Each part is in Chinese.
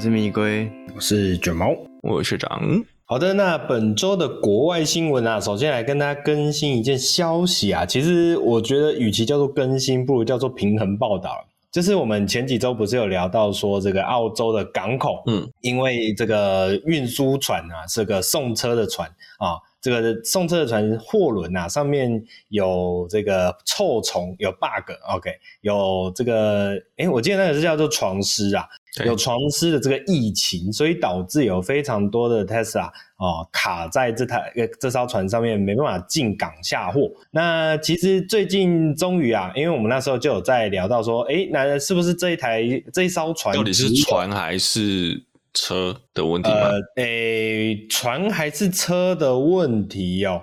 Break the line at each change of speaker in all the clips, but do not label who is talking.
是米龟，
我是卷毛，
我是学长。
好的，那本周的国外新闻啊，首先来跟大家更新一件消息啊。其实我觉得，与其叫做更新，不如叫做平衡报道。就是我们前几周不是有聊到说，这个澳洲的港口，嗯，因为这个运输船啊，是个送车的船啊。这个送车的船货轮啊，上面有这个臭虫，有 bug，OK，、okay, 有这个，诶我记得那个是叫做床虱啊，有床师的这个疫情，所以导致有非常多的 Tesla 啊、哦、卡在这台这艘船上面，没办法进港下货。那其实最近终于啊，因为我们那时候就有在聊到说，诶那是不是这一台这一艘船
到底是船还是？车的问题吗？
呃，诶，船还是车的问题哦？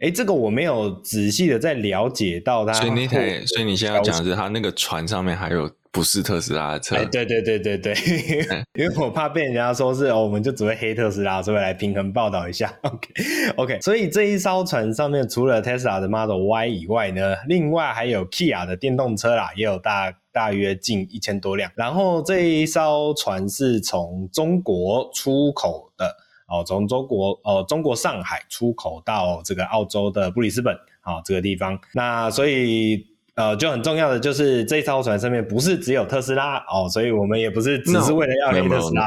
诶，这个我没有仔细的在了解到它。
所以那台，所以你现在要讲的是，它那个船上面还有不是特斯拉的车？
对对对对对，因为我怕被人家说是哦，我们就只会黑特斯拉，所以来平衡报道一下。OK OK，所以这一艘船上面除了 Tesla 的 Model Y 以外呢，另外还有 Kia 的电动车啦，也有大。大约近一千多辆，然后这一艘船是从中国出口的哦，从中国哦，中国上海出口到这个澳洲的布里斯本啊、哦、这个地方，那所以呃就很重要的就是这一艘船上面不是只有特斯拉哦，所以我们也不是只是为了要给特斯拉。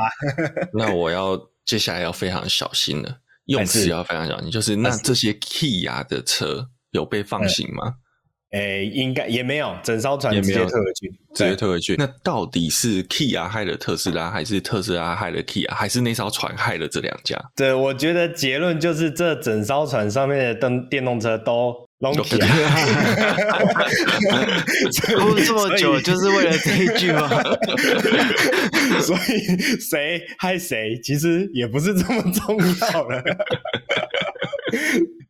那我要接下来要非常小心了，用词要非常小心，就是那这些 Key 啊的车有被放行吗？
诶，应该也没有，整艘船直接退回去，
直接退回去。那到底是 Kia 害了特斯拉，还是特斯拉害了 Kia，还是那艘船害了这两家？
对，我觉得结论就是这整艘船上面的电电动车都弄 Kia。
说了这么久，就是为了这一句吗？
所以谁害谁，其实也不是这么重要了。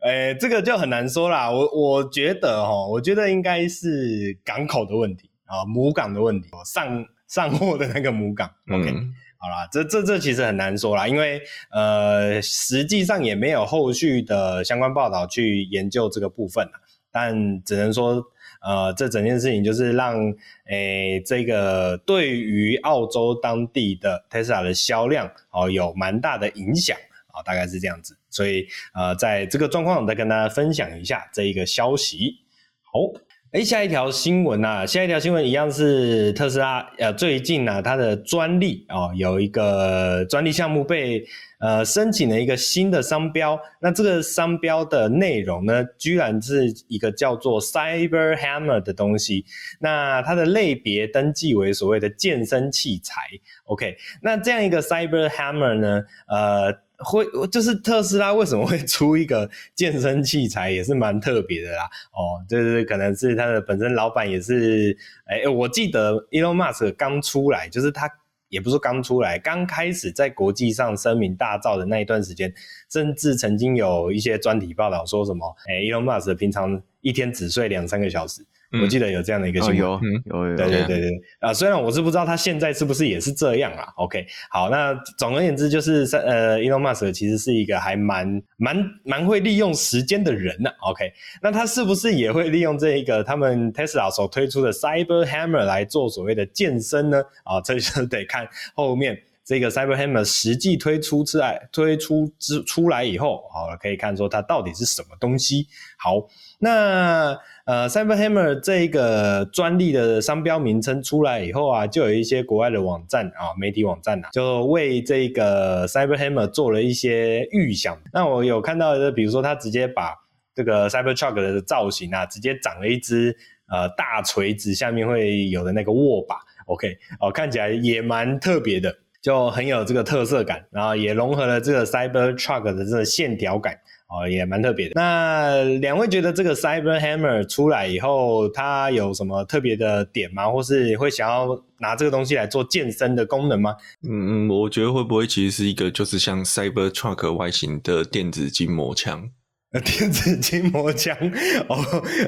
哎、欸，这个就很难说啦。我我觉得哦，我觉得应该是港口的问题啊，母港的问题，上上货的那个母港。OK，嗯，好啦，这这这其实很难说啦，因为呃，实际上也没有后续的相关报道去研究这个部分，但只能说，呃，这整件事情就是让诶、这个对于澳洲当地的 Tesla 的销量哦有蛮大的影响。啊，大概是这样子，所以呃，在这个状况，再跟大家分享一下这一个消息。好，诶，下一条新闻啊，下一条新闻一样是特斯拉，呃，最近呢，它的专利哦，有一个专利项目被呃申请了一个新的商标，那这个商标的内容呢，居然是一个叫做 Cyber Hammer 的东西，那它的类别登记为所谓的健身器材。OK，那这样一个 Cyber Hammer 呢，呃。会就是特斯拉为什么会出一个健身器材，也是蛮特别的啦。哦，就是可能是他的本身老板也是，哎，我记得 Elon Musk 刚出来，就是他也不是刚出来，刚开始在国际上声名大噪的那一段时间，甚至曾经有一些专题报道说什么，哎，Elon Musk 平常一天只睡两三个小时。我记得有这样的一个新闻，
有有有，
对对对对啊！虽然我是不知道他现在是不是也是这样啊。OK，好，那总而言之就是，呃，Elon Musk 其实是一个还蛮蛮蛮会利用时间的人呢。OK，那他是不是也会利用这一个他们 Tesla 所推出的 Cyber Hammer 来做所谓的健身呢？啊，这就得看后面这个 Cyber Hammer 实际推出出来推出之出来以后，好，可以看说它到底是什么东西。好，那。呃，Cyber Hammer 这一个专利的商标名称出来以后啊，就有一些国外的网站啊，媒体网站呐、啊，就为这个 Cyber Hammer 做了一些预想。那我有看到的，比如说他直接把这个 Cyber Truck 的造型啊，直接长了一只呃大锤子，下面会有的那个握把，OK，哦，看起来也蛮特别的，就很有这个特色感，然后也融合了这个 Cyber Truck 的这个线条感。哦，也蛮特别的。那两位觉得这个 Cyber Hammer 出来以后，它有什么特别的点吗？或是会想要拿这个东西来做健身的功能吗？
嗯嗯，我觉得会不会其实是一个就是像 Cyber Truck 外形的电子筋膜枪？
电子筋膜枪？哦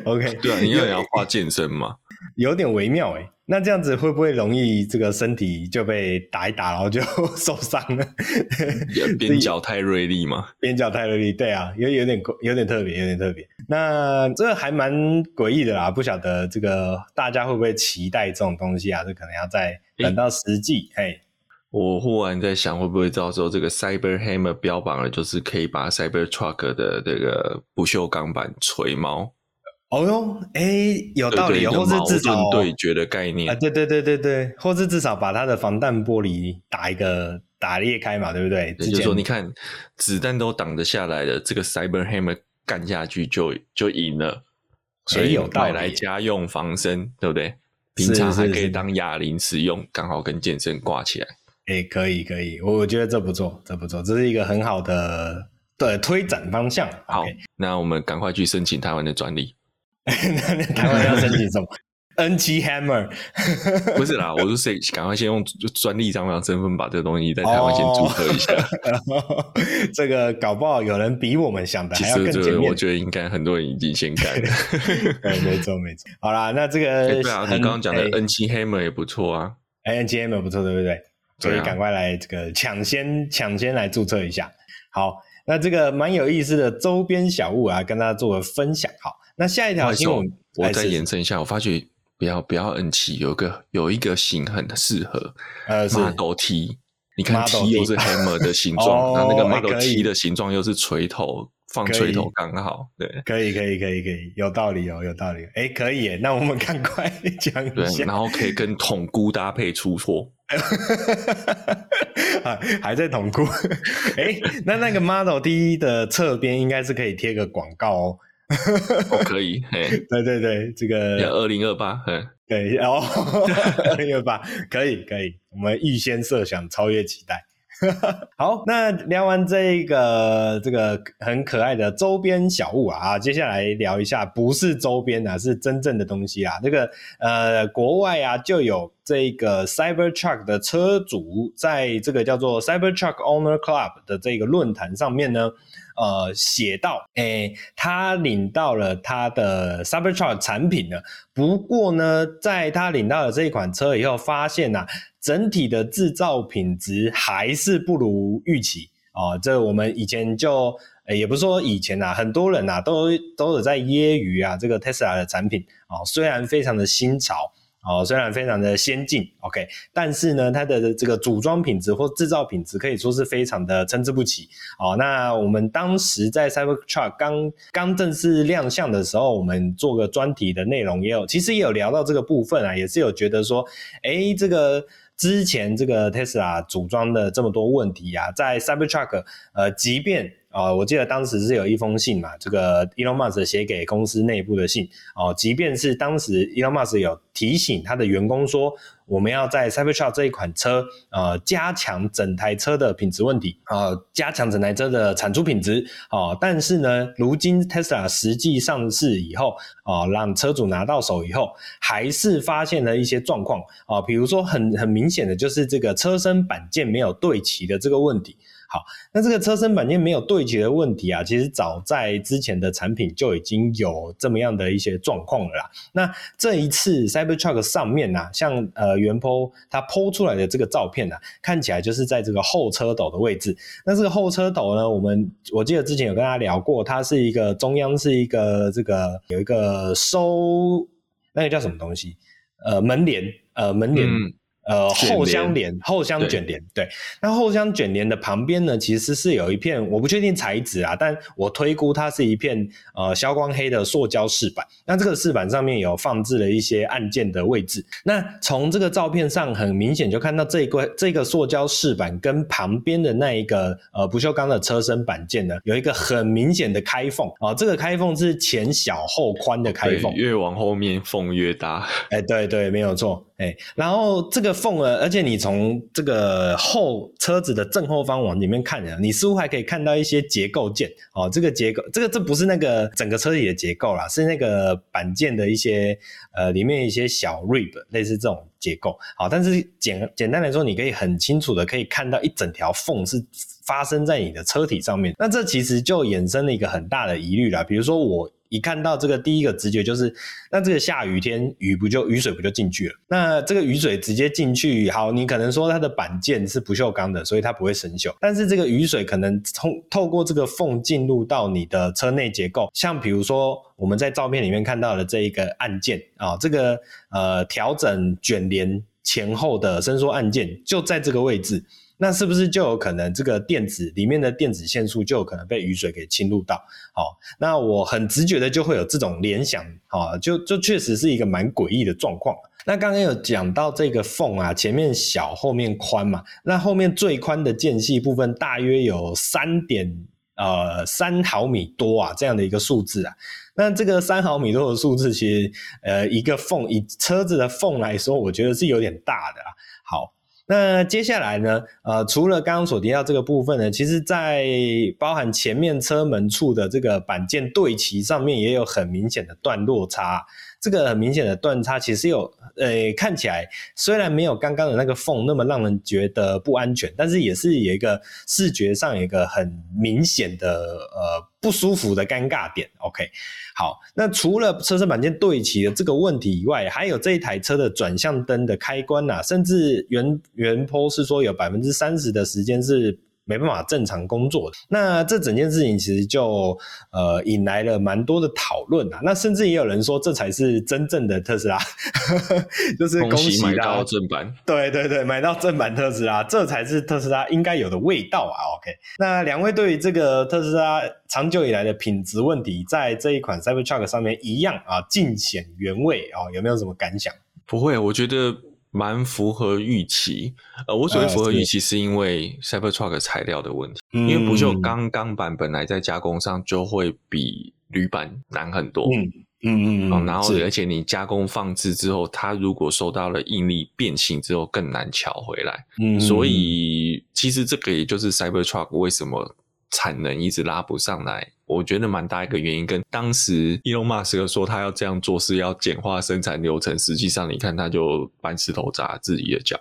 ，OK，
对啊，因为你要画健身嘛。
有点微妙诶，那这样子会不会容易这个身体就被打一打，然后就 受伤了？
边角太锐利吗？
边角太锐利，对啊，有有点有点特别，有点特别。那这个还蛮诡异的啦，不晓得这个大家会不会期待这种东西啊？这可能要再等到实际。嘿，
我忽然在想，会不会到时候这个 Cyber Hammer 标榜的就是可以把 Cyber Truck 的这个不锈钢板锤猫？
哦哟，哎、欸，有道理，或是至少
对决的概念
啊，对对对对对，或是至少把它的防弹玻璃打一个打裂开嘛，对不对？
也就是说，你看子弹都挡得下来了，这个 Cyber Hammer 干下去就就赢了，所以有带来家用防身，对不对？平常还可以当哑铃使用，刚好跟健身挂起来。
哎、欸，可以可以，我觉得这不错，这不错，这是一个很好的对推展方向。
好
，okay、
那我们赶快去申请台湾的专利。
那台湾要申请什么？N7 Hammer？
不是啦，我是谁，赶快先用专利商标身份把这个东西在台湾先注册一下。
哦、这个搞不好有人比我们想的还要更前面。
我觉得应该很多人已经先干了。
对，没错没错。好啦，那这个、
欸、对啊，你刚刚讲的 N7 Hammer 也不错啊。
N7 Hammer 不错，对不对？所以赶快来这个抢先抢先来注册一下。好，那这个蛮有意思的周边小物啊，跟大家做个分享。好。那下一条新闻，
我再延伸一下，我发觉不要不要，N 七有个有一个型很适合，呃，Model T，你看 T 又是 Hammer 的形状，那那个 Model T 的形状又是锤头，放锤头刚好，对，
可以可以可以可以，有道理哦，有道理，哎，可以耶，那我们赶快 讲一下，
然后可以跟桶箍搭配出错，
啊，还在桶箍，哎，那那个 Model T 的侧边应该是可以贴个广告哦。
哦，可以，嘿，
对对对，这个
二零二八，嗯，
对，哦，二零二八，可以可以，我们预先设想，超越期待。好，那聊完这个这个很可爱的周边小物啊，接下来聊一下不是周边啊，是真正的东西啊。这个呃，国外啊就有这个 Cybertruck 的车主在这个叫做 Cybertruck Owner Club 的这个论坛上面呢。呃，写到，诶，他领到了他的 Cybertruck 产品了。不过呢，在他领到了这一款车以后，发现呐、啊，整体的制造品质还是不如预期啊、这我们以前就，也不是说以前呐、啊，很多人呐、啊、都都有在揶揄啊，这个 Tesla 的产品啊、虽然非常的新潮。哦，虽然非常的先进，OK，但是呢，它的这个组装品质或制造品质可以说是非常的参差不齐。哦，那我们当时在 Cybertruck 刚刚正式亮相的时候，我们做个专题的内容也有，其实也有聊到这个部分啊，也是有觉得说，诶，这个之前这个 Tesla 组装的这么多问题啊，在 Cybertruck，呃，即便啊、我记得当时是有一封信嘛，这个 Elon Musk 写给公司内部的信哦、即便是当时 Elon Musk 有提醒他的员工说，我们要在 Cybertruck 这一款车呃加强整台车的品质问题啊、呃，加强整台车的产出品质哦、但是呢，如今 Tesla 实际上市以后啊、呃，让车主拿到手以后，还是发现了一些状况啊，比如说很很明显的就是这个车身板件没有对齐的这个问题。好，那这个车身板件没有对齐的问题啊，其实早在之前的产品就已经有这么样的一些状况了啦。那这一次 Cybertruck 上面呢、像呃原 po 它剖出来的这个照片呢、看起来就是在这个后车斗的位置。那这个后车斗呢，我们我记得之前有跟大家聊过，它是一个中央是一个这个有一个收那个叫什么东西？呃门帘呃门帘。呃，后箱帘，后箱卷帘，对。那后箱卷帘的旁边呢，其实是有一片，我不确定材质啊，但我推估它是一片呃消光黑的塑胶饰板。那这个饰板上面有放置了一些按键的位置。那从这个照片上，很明显就看到这一块这个塑胶饰板跟旁边的那一个呃不锈钢的车身板件呢，有一个很明显的开缝啊、呃。这个开缝是前小后宽的开缝，
越往后面缝越大。
哎，对对，没有错。哎，然后这个缝呢，而且你从这个后车子的正后方往里面看，你似乎还可以看到一些结构件哦。这个结构，这个这不是那个整个车体的结构啦，是那个板件的一些呃里面一些小 rib，类似这种结构。好，但是简简单来说，你可以很清楚的可以看到一整条缝是发生在你的车体上面。那这其实就衍生了一个很大的疑虑啦，比如说我。一看到这个，第一个直觉就是，那这个下雨天雨不就雨水不就进去了？那这个雨水直接进去，好，你可能说它的板件是不锈钢的，所以它不会生锈。但是这个雨水可能通透过这个缝进入到你的车内结构，像比如说我们在照片里面看到的这一个按键啊，这个呃调整卷帘前后的伸缩按键就在这个位置，那是不是就有可能这个电子里面的电子线束就有可能被雨水给侵入到？好，那我很直觉的就会有这种联想，啊，就就确实是一个蛮诡异的状况。那刚刚有讲到这个缝啊，前面小，后面宽嘛，那后面最宽的间隙部分大约有三点呃三毫米多啊，这样的一个数字啊。那这个三毫米多的数字，其实呃一个缝以车子的缝来说，我觉得是有点大的啊。好。那接下来呢？呃，除了刚刚所提到这个部分呢，其实，在包含前面车门处的这个板件对齐上面，也有很明显的段落差。这个很明显的断差，其实有，呃，看起来虽然没有刚刚的那个缝那么让人觉得不安全，但是也是有一个视觉上有一个很明显的呃不舒服的尴尬点。OK。好，那除了车身板件对齐的这个问题以外，还有这一台车的转向灯的开关呐、啊，甚至原原坡是说有百分之三十的时间是。没办法正常工作的，那这整件事情其实就呃引来了蛮多的讨论啊。那甚至也有人说，这才是真正的特斯拉，就是恭喜
买到正版。
对对对，买到正版特斯拉，这才是特斯拉应该有的味道啊。OK，那两位对于这个特斯拉长久以来的品质问题，在这一款 Cybertruck 上面一样啊，尽显原味啊，有没有什么感想？
不会，我觉得。蛮符合预期，呃，我所谓符合预期是因为 Cybertruck 材料的问题，嗯、因为不锈钢钢板本来在加工上就会比铝板难很多，嗯嗯嗯、哦，然后而且你加工放置之后，它如果受到了应力变形之后更难乔回来，嗯，所以其实这个也就是 Cybertruck 为什么产能一直拉不上来。我觉得蛮大一个原因，跟当时 Elon Musk 说他要这样做是要简化生产流程，实际上你看他就搬石头砸自己的脚。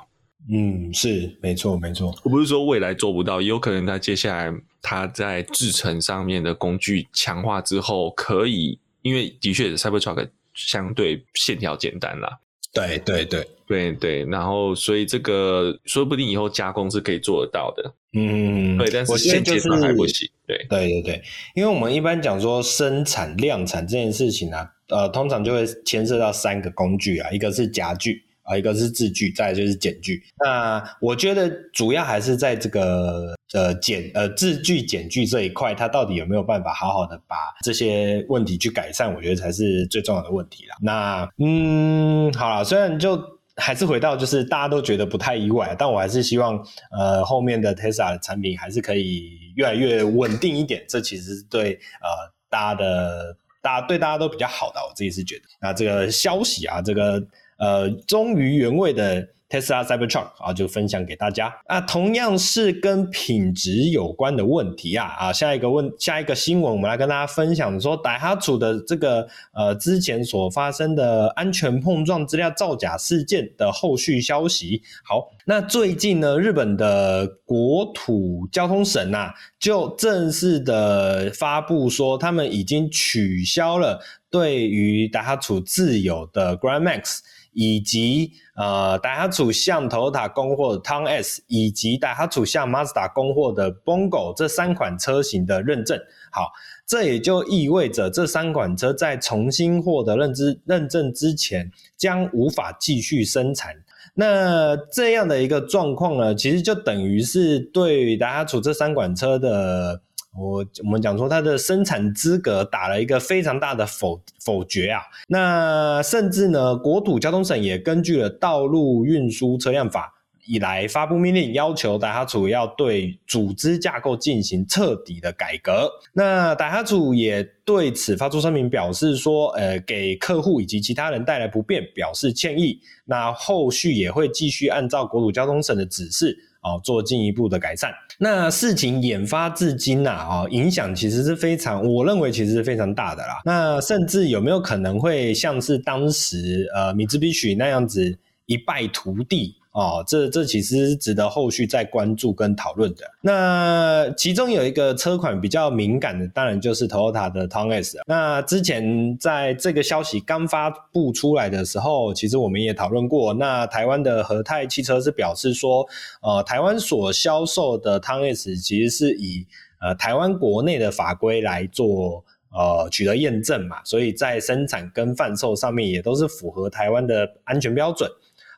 嗯，是没错没错。
我不是说未来做不到，也有可能他接下来他在制程上面的工具强化之后，可以，因为的确 Cybertruck 相对线条简单啦。
对对对
对对，然后所以这个说不定以后加工是可以做得到的。
嗯，
对，但是现阶段还不行。对
对对对，因为我们一般讲说生产量产这件事情啊，呃，通常就会牵涉到三个工具啊，一个是夹具啊，一个是治具，再来就是剪具。那我觉得主要还是在这个呃剪呃治具剪具这一块，它到底有没有办法好好的把这些问题去改善？我觉得才是最重要的问题啦。那嗯，好了，虽然就。还是回到，就是大家都觉得不太意外，但我还是希望，呃，后面的 Tesla 的产品还是可以越来越稳定一点。这其实对呃大家的，大家对大家都比较好的，我自己是觉得。那这个消息啊，这个呃忠于原味的。Tesla Cybertruck 啊，就分享给大家啊，同样是跟品质有关的问题啊啊，下一个问下一个新闻，我们来跟大家分享说，Daihatsu 的这个呃之前所发生的安全碰撞资料造假事件的后续消息。好，那最近呢，日本的国土交通省呐、就正式的发布说，他们已经取消了对于 Daihatsu 自有的 Grand Max。以及呃，戴哈楚向头塔供货的 Town S，以及戴哈楚向 Mazda 供货的 Bongo 这三款车型的认证，好，这也就意味着这三款车在重新获得认知认证之前，将无法继续生产。那这样的一个状况呢，其实就等于是对戴哈楚这三款车的。我我们讲说，它的生产资格打了一个非常大的否否决啊。那甚至呢，国土交通省也根据了《道路运输车辆法》以来发布命令，要求达哈楚要对组织架构进行彻底的改革。那达哈楚也对此发出声明，表示说，呃，给客户以及其他人带来不便，表示歉意。那后续也会继续按照国土交通省的指示。哦，做进一步的改善。那事情研发至今呐，啊，影响其实是非常，我认为其实是非常大的啦。那甚至有没有可能会像是当时呃，米兹比许那样子一败涂地？哦，这这其实值得后续再关注跟讨论的。那其中有一个车款比较敏感的，当然就是 Toyota 的 Tons。那之前在这个消息刚发布出来的时候，其实我们也讨论过。那台湾的和泰汽车是表示说，呃，台湾所销售的 Tons 其实是以呃台湾国内的法规来做呃取得验证嘛，所以在生产跟贩售上面也都是符合台湾的安全标准。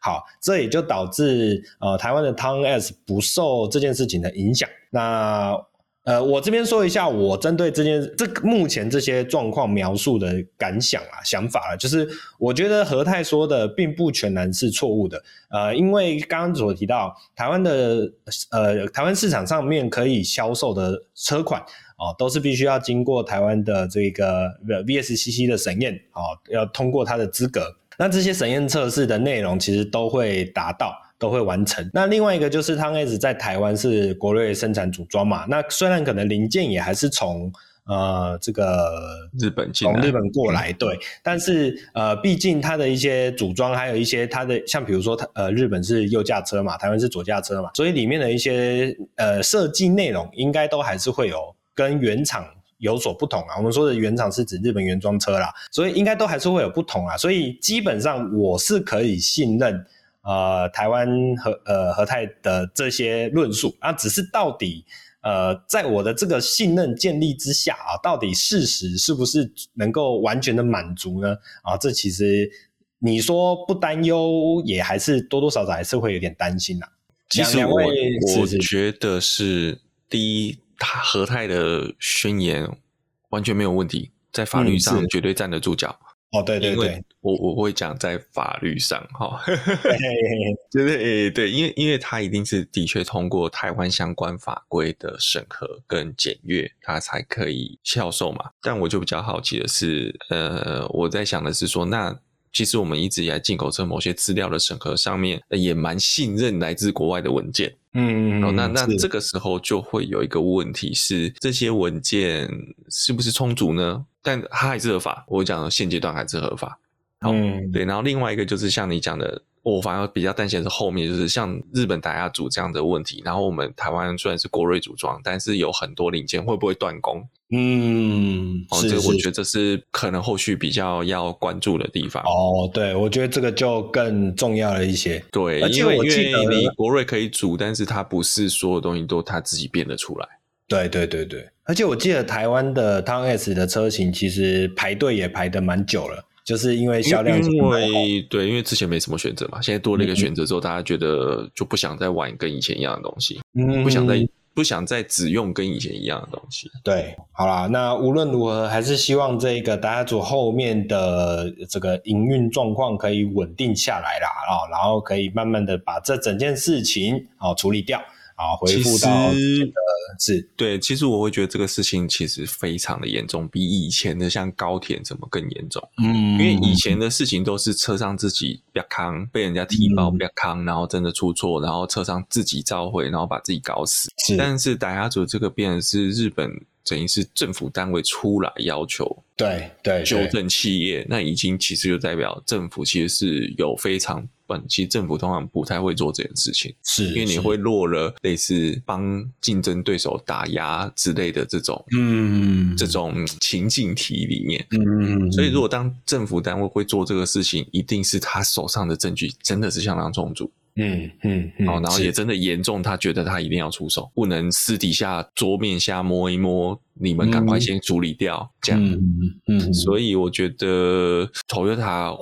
好，这也就导致呃台湾的 Town S 不受这件事情的影响。那呃，我这边说一下，我针对这件这目前这些状况描述的感想啊、想法啊，就是我觉得和泰说的并不全然是错误的。呃，因为刚刚所提到台湾的呃台湾市场上面可以销售的车款哦，都是必须要经过台湾的这个 VSCC 的审验哦，要通过它的资格。那这些审验测试的内容其实都会达到。都会完成。那另外一个就是 Town S 在台湾是国瑞生产组装嘛，那虽然可能零件也还是从呃这个
日本
从日本过来，对，但是呃毕竟它的一些组装，还有一些它的像比如说它呃日本是右驾车嘛，台湾是左驾车嘛，所以里面的一些呃设计内容应该都还是会有跟原厂有所不同啊。我们说的原厂是指日本原装车啦，所以应该都还是会有不同啊。所以基本上我是可以信任。呃，台湾和呃和泰的这些论述啊，只是到底呃，在我的这个信任建立之下啊，到底事实是不是能够完全的满足呢？啊，这其实你说不担忧，也还是多多少少还是会有点担心啦、啊。
其实我我觉得是第一，他和泰的宣言完全没有问题，在法律上绝对站得住脚。嗯
哦，对对对，
我我会讲在法律上哈，对对对，因为因为他一定是的确通过台湾相关法规的审核跟检阅，他才可以销售嘛。但我就比较好奇的是，呃，我在想的是说，那其实我们一直以来进口车某些资料的审核上面，也蛮信任来自国外的文件。嗯，哦，那那这个时候就会有一个问题是，这些文件是不是充足呢？但它还是合法，我讲的现阶段还是合法。嗯，对。然后另外一个就是像你讲的，我反而比较担心的是后面，就是像日本打压组这样的问题。然后我们台湾虽然是国瑞组装，但是有很多零件会不会断供？嗯，哦，这个我觉得这是可能后续比较要关注的地方。
哦，对，我觉得这个就更重要了一些。
对，因为因为你国瑞可以组，但是它不是所有东西都它自己变得出来。
对对对对，而且我记得台湾的 Town S 的车型其实排队也排的蛮久了，就是因为销量。
因为对，因为之前没什么选择嘛，现在多了一个选择之后，嗯、大家觉得就不想再玩跟以前一样的东西，嗯，不想再。不想再只用跟以前一样的东西。
对，好啦，那无论如何，还是希望这个大家组后面的这个营运状况可以稳定下来啦，啊，然后可以慢慢的把这整件事情啊处理掉。啊，回复到是
对，其实我会觉得这个事情其实非常的严重，比以前的像高铁怎么更严重？嗯，因为以前的事情都是车上自己不要扛，被人家踢爆不要扛，然后真的出错，然后车上自己召回，然后把自己搞死。是，但是打压组这个变的是日本。等于是政府单位出来要求，
对对，
纠正企业，那已经其实就代表政府其实是有非常本，其实政府通常不太会做这件事情，
是
因为你会落了类似帮竞争对手打压之类的这种，嗯，这种情境题里面，嗯，所以如果当政府单位会做这个事情，一定是他手上的证据真的是相当充足。嗯嗯，嗯，然后也真的严重，他觉得他一定要出手，不能私底下桌面下摸一摸，你们赶快先处理掉，这样。嗯嗯，嗯，所以我觉得 Toyota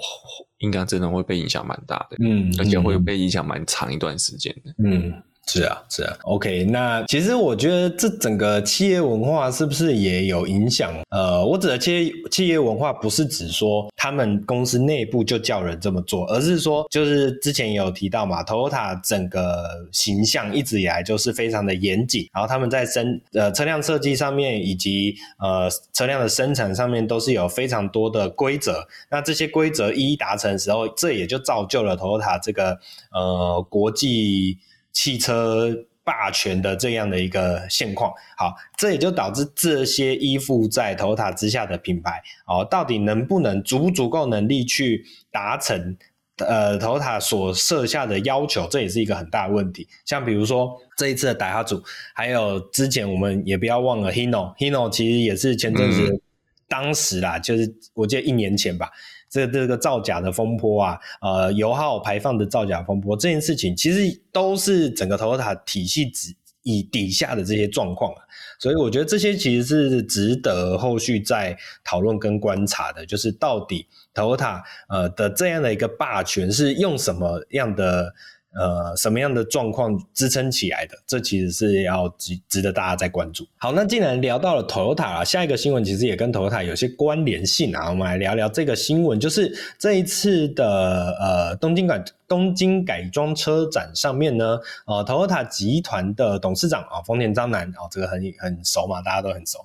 应该真的会被影响蛮大的，嗯，而且会被影响蛮长一段时间的，嗯。
是啊，是啊，OK。那其实我觉得这整个企业文化是不是也有影响？呃，我指的企业企业文化不是指说他们公司内部就叫人这么做，而是说就是之前也有提到嘛，Toyota 整个形象一直以来就是非常的严谨，然后他们在生呃车辆设计上面以及呃车辆的生产上面都是有非常多的规则。那这些规则一一达成的时候，这也就造就了 Toyota 这个呃国际。汽车霸权的这样的一个现况，好，这也就导致这些依附在 Toyota 之下的品牌，哦，到底能不能足不足够能力去达成呃 Toyota 所设下的要求，这也是一个很大的问题。像比如说这一次的打哈组，还有之前我们也不要忘了 Hino，Hino 其实也是前阵子当时啦，嗯、就是我记得一年前吧。这这个造假的风波啊，呃，油耗排放的造假风波，这件事情其实都是整个 Toyota 体系之以底下的这些状况啊，所以我觉得这些其实是值得后续再讨论跟观察的，就是到底 Toyota 呃的这样的一个霸权是用什么样的。呃，什么样的状况支撑起来的？这其实是要值值得大家再关注。好，那既然聊到了 Toyota，下一个新闻其实也跟 Toyota 有些关联性啊，我们来聊聊这个新闻，就是这一次的呃东京改东京改装车展上面呢，呃，Toyota 集团的董事长啊，丰田章男啊，这个很很熟嘛，大家都很熟。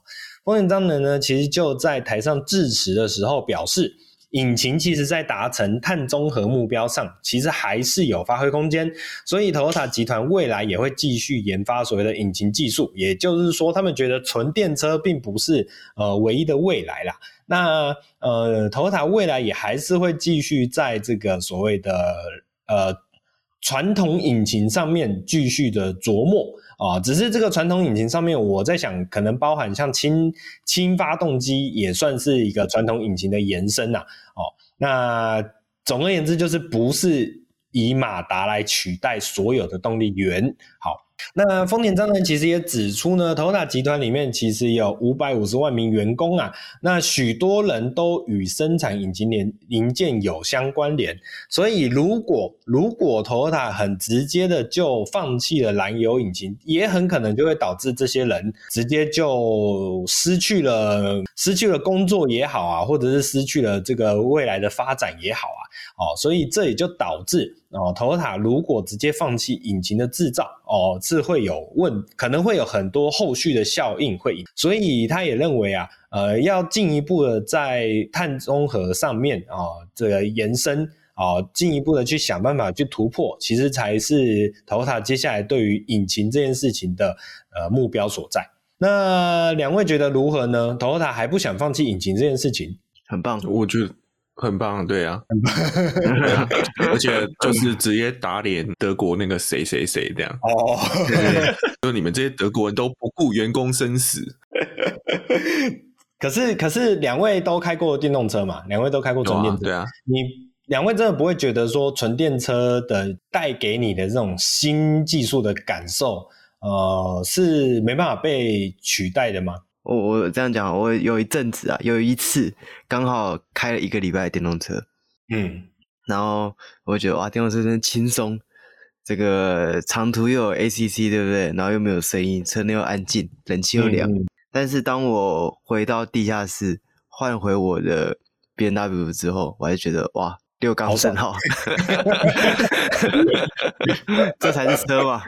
丰田章男呢，其实就在台上致辞的时候表示。引擎其实，在达成碳中和目标上，其实还是有发挥空间。所以，Toyota 集团未来也会继续研发所谓的引擎技术。也就是说，他们觉得纯电车并不是呃唯一的未来啦。那呃，Toyota 未来也还是会继续在这个所谓的呃传统引擎上面继续的琢磨。哦，只是这个传统引擎上面，我在想，可能包含像氢氢发动机，也算是一个传统引擎的延伸呐。哦，那总而言之，就是不是以马达来取代所有的动力源。好。那丰田章男其实也指出呢，Toyota 集团里面其实有五百五十万名员工啊，那许多人都与生产引擎零零件有相关联，所以如果如果 Toyota 很直接的就放弃了燃油引擎，也很可能就会导致这些人直接就失去了失去了工作也好啊，或者是失去了这个未来的发展也好啊，哦，所以这也就导致。哦，Toyota 如果直接放弃引擎的制造，哦，是会有问，可能会有很多后续的效应会，所以他也认为啊，呃，要进一步的在碳中和上面啊，哦，这个延伸啊，哦，进一步的去想办法去突破，其实才是 Toyota 接下来对于引擎这件事情的呃目标所在。那两位觉得如何呢？Toyota 还不想放弃引擎这件事情，
很棒，
我觉得。很棒，对啊，对啊，而且就是直接打脸德国那个谁谁谁这样哦，对，就你们这些德国人都不顾员工生死。
可是可是两位都开过电动车嘛？两位都开过纯电车，
对啊。
你两位真的不会觉得说纯电车的带给你的这种新技术的感受，呃，是没办法被取代的吗？
我我这样讲，我有一阵子啊，有一次刚好开了一个礼拜的电动车，嗯，然后我觉得哇，电动车真轻松，这个长途又有 ACC，对不对？然后又没有声音，车内又安静，冷气又凉。嗯嗯，但是当我回到地下室换回我的 B N W 之后，我还是觉得哇，六缸升号 这才是车嘛？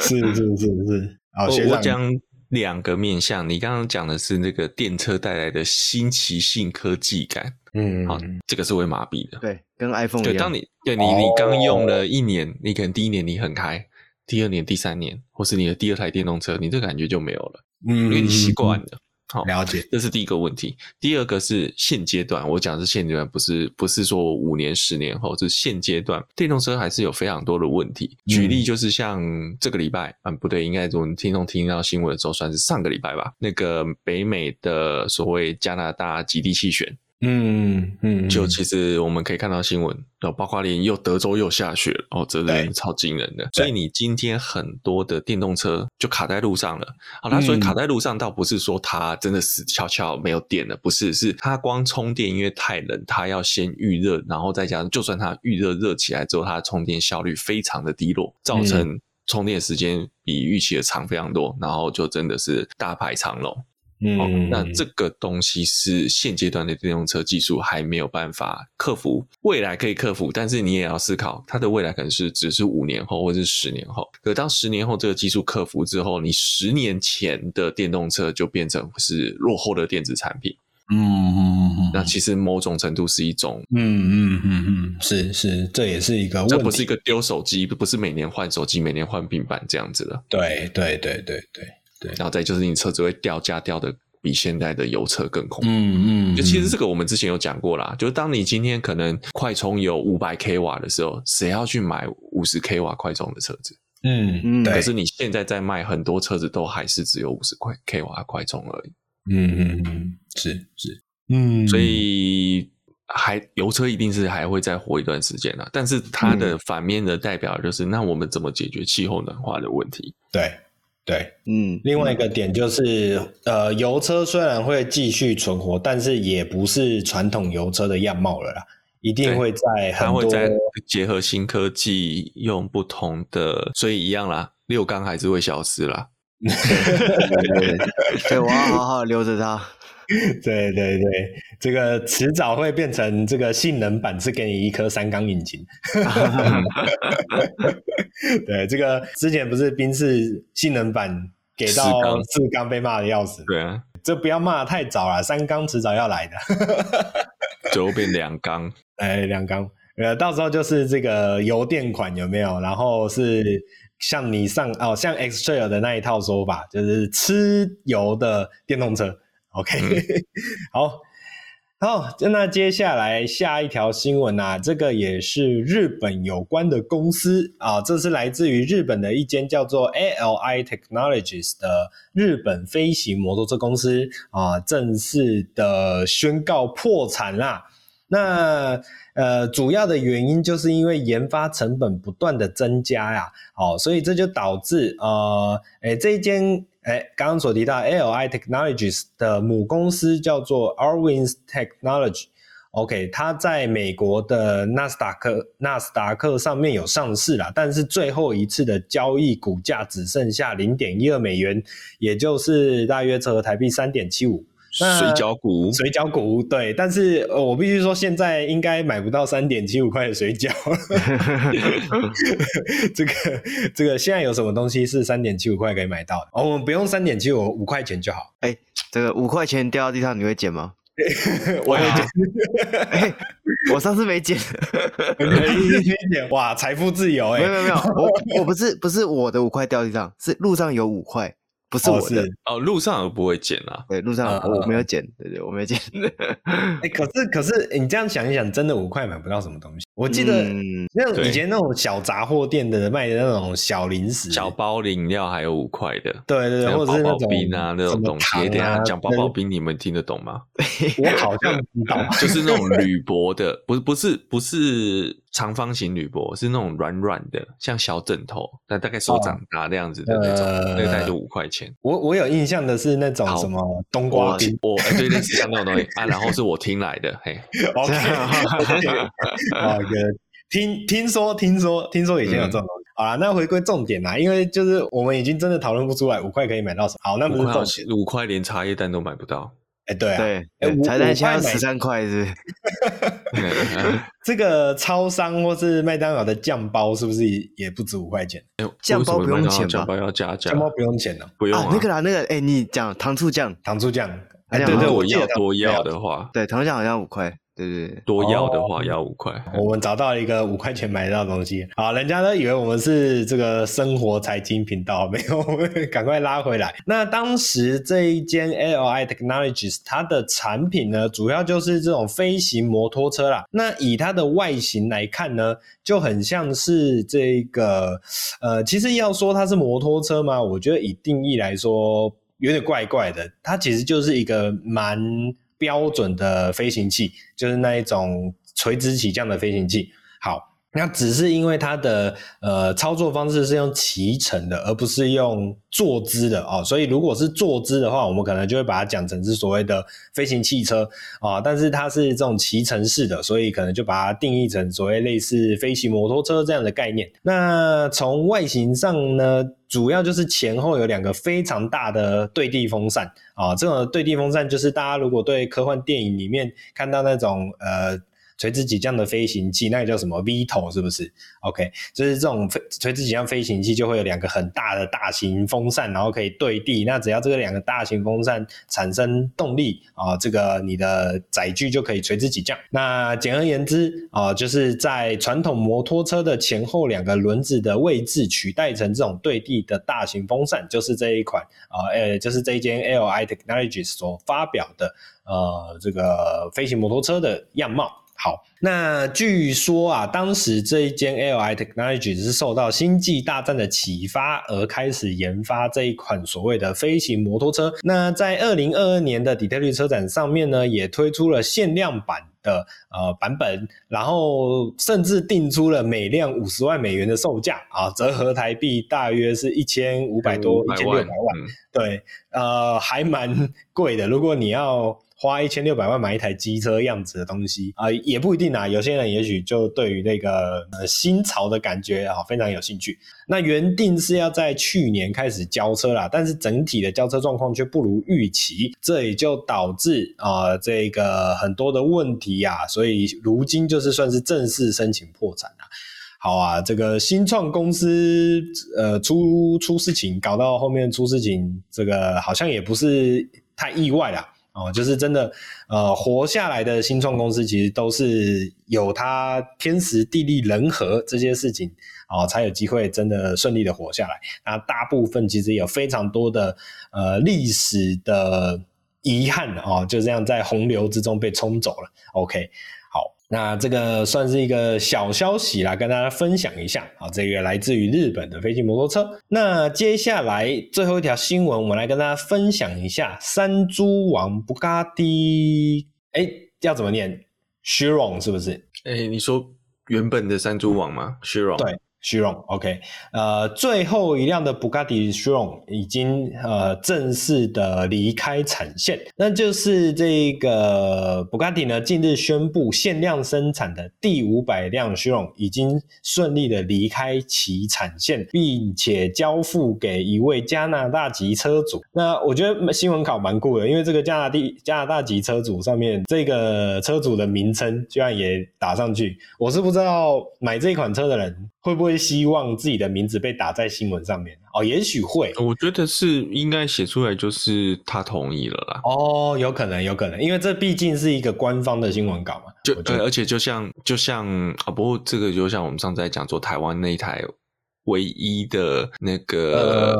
是是是是，好，
我我讲。两个面向，你刚刚讲的是那个电车带来的新奇性科技感，嗯，好，这个是会麻痹的，
对，跟 iPhone 一样。
对，当你对你你刚用了一年，你可能第一年你很开，第二年、第三年，或是你的第二台电动车，你这个感觉就没有了，嗯，因为你习惯了。好，
了解，
这是第一个问题。第二个是现阶段，我讲的是现阶段，不是不是说五年、十年后，是现阶段，电动车还是有非常多的问题。举例就是像这个礼拜，嗯，不对，应该我们听众听到新闻的时候，算是上个礼拜吧。那个北美的所谓加拿大极地气旋。嗯嗯，就其实我们可以看到新闻，哦，包括连又德州又下雪了，哦，这人超惊人的。所以你今天很多的电动车就卡在路上了。好，它所以卡在路上倒不是说它真的死翘翘没有电了，不是，是它光充电因为太冷，它要先预热，然后再加上就算它预热热起来之后，它的充电效率非常的低落，造成充电时间比预期的长非常多，然后就真的是大排长龙。嗯、哦，那这个东西是现阶段的电动车技术还没有办法克服，未来可以克服，但是你也要思考，它的未来可能是只是五年后或者是十年后。可当十年后这个技术克服之后，你十年前的电动车就变成是落后的电子产品。嗯嗯嗯，那其实某种程度是一种，
嗯嗯嗯嗯，是是，这也是一个问题，
这不是一个丢手机，不是每年换手机，每年换平板这样子的。
对对对对对。
对，然后再就是你车子会掉价掉的比现在的油车更恐怖。嗯嗯，就其实这个我们之前有讲过啦，就是当你今天可能快充有五百 k 瓦的时候，谁要去买五十 k 瓦快充的车子？嗯嗯，可是你现在在卖很多车子都还是只有五十块 k 瓦快充而已。
嗯嗯嗯，是是，嗯，
所以还油车一定是还会再活一段时间啦。但是它的反面的代表就是，那我们怎么解决气候暖化的问题？
对。对，嗯，另外一个点就是，呃，油车虽然会继续存活，但是也不是传统油车的样貌了啦，一定会在很多，
它会在结合新科技，用不同的，所以一样啦，六缸还是会消失啦。
对，我要好好留着它。
对对对，这个迟早会变成这个性能版，是给你一颗三缸引擎。对，这个之前不是宾士性能版给到四缸被骂的要死。
对啊，
这不要骂太早了，三缸迟早要来的。
最后变两缸，
哎，两缸，呃，到时候就是这个油电款有没有？然后是像你上哦，像 X-Trail 的那一套说法，就是吃油的电动车。OK，、嗯、好，好，那接下来下一条新闻啊，这个也是日本有关的公司啊，这是来自于日本的一间叫做 ALI Technologies 的日本飞行摩托车公司啊，正式的宣告破产啦。那呃，主要的原因就是因为研发成本不断的增加呀，哦，所以这就导致呃，诶这一间。哎，刚刚所提到 ALI Technologies 的母公司叫做 Arwin's Technology。OK，它在美国的纳斯达克纳斯达克上面有上市啦，但是最后一次的交易股价只剩下零点一二美元，也就是大约折合台币三点七五。
水饺股，
水饺股，对，但是呃，我必须说，现在应该买不到三点七五块的水饺。这个这个，现在有什么东西是三点七五块可以买到的？哦，我们不用三点七五，五块钱就好。
哎，这个五块钱掉到地上，你会捡吗？
我会捡。
哎，我上次没捡。
没捡？哇，财富自由！哎，
没有没有没有，我我不是不是我的五块掉地上，是路上有五块。不是我的
哦，哦，路上我不会捡啊。
对，路上我没有捡，呃、对对，我没有捡。
哎、欸，可是可是你这样想一想，真的五块买不到什么东西。我记得那种以前那种小杂货店的卖的那种小零食、
小包饮料，还有五块的。
对对对，或者是那种
冰啊那种东西。等下讲包包冰，你们听得懂吗？
我好像知道，
就是那种铝箔的，不是不是不是。长方形铝箔是那种软软的，像小枕头，但大概手掌大那样子的那种，呃、那个大概就五块钱。
我我有印象的是那种什么冬瓜冰，
我对类似像那种东西。啊，然后是我听来的，嘿
，OK，好的，听听说听说听说以前有这种东西，嗯、好啦，那回归重点啦，因为就是我们已经真的讨论不出来五块可以买到什么，好，那不是重点，
五块连茶叶蛋都买不到。
哎，对啊，
对，才才加十三块是，
这个超商或是麦当劳的酱包是不是也不止五块钱？
酱包不用钱吧？
酱包要加价，
酱包不用钱的，
不用
啊。那个啦，那个，哎，你讲糖醋酱，
糖醋酱，
哎，对对，我要多要的话，
对，糖醋酱好像五块。对对对，
多要的话要五
块。我们找到了一个五块钱买得到的东西，好，人家都以为我们是这个生活财经频道，没有，我们赶快拉回来。那当时这一间 ALI Technologies 它的产品呢，主要就是这种飞行摩托车啦。那以它的外形来看呢，就很像是这个，呃，其实要说它是摩托车吗？我觉得以定义来说有点怪怪的，它其实就是一个蛮。标准的飞行器就是那一种垂直起降的飞行器。好，那只是因为它的呃操作方式是用骑乘的，而不是用坐姿的哦。所以如果是坐姿的话，我们可能就会把它讲成是所谓的飞行汽车啊、哦。但是它是这种骑乘式的，所以可能就把它定义成所谓类似飞行摩托车这样的概念。那从外形上呢，主要就是前后有两个非常大的对地风扇啊，这种对地风扇就是大家如果对科幻电影里面看到那种呃。垂直起降的飞行器，那个叫什么 VTOL 是不是？OK，就是这种飞垂直起降飞行器就会有两个很大的大型风扇，然后可以对地。那只要这个两个大型风扇产生动力啊，这个你的载具就可以垂直起降。那简而言之啊，就是在传统摩托车的前后两个轮子的位置取代成这种对地的大型风扇，就是这一款啊，呃，就是这一间 ALI Technologies 所发表的呃这个飞行摩托车的样貌。好，那据说啊，当时这一间 ALI Technology 是受到星际大战的启发而开始研发这一款所谓的飞行摩托车。那在二零二二年的底特律车展上面呢，也推出了限量版。的呃版本，然后甚至定出了每辆五十万美元的售价啊，折合台币大约是一千五百多一千六百万，对，呃，还蛮贵的。如果你要。花一千六百万买一台机车样子的东西啊、也不一定啊。有些人也许就对于那个呃新潮的感觉啊非常有兴趣。那原定是要在去年开始交车啦，但是整体的交车状况却不如预期，这也就导致啊、呃、这个很多的问题呀、啊，所以如今就是算是正式申请破产了。好啊，这个新创公司呃出出事情，搞到后面出事情，这个好像也不是太意外啦。哦，就是真的，呃，活下来的新创公司其实都是有它天时地利人和这些事情，哦，才有机会真的顺利的活下来。那大部分其实有非常多的呃历史的遗憾哦，就这样在洪流之中被冲走了。OK。那这个算是一个小消息啦，跟大家分享一下啊。这个来自于日本的飞机摩托车。那接下来最后一条新闻，我们来跟大家分享一下山猪王布加迪。哎，要怎么念？Chiron 是不是？
哎，你说原本的山猪王吗？Chiron
对。虚荣，OK，呃，最后一辆的布加迪 Chiron 已经呃正式的离开产线，那就是这个布加迪呢，近日宣布限量生产的第五百辆 Chiron 已经顺利的离开其产线，并且交付给一位加拿大籍车主。那我觉得新闻稿蛮酷的，因为这个加拿大加拿大籍车主上面这个车主的名称居然也打上去，我是不知道买这款车的人。会不会希望自己的名字被打在新闻上面？哦，也许会。
我觉得是应该写出来，就是他同意了啦。
哦，有可能，有可能，因为这毕竟是一个官方的新闻稿嘛。
就对，而且就像就像啊，不过这个就像我们上次在讲做台湾那一台唯一的那个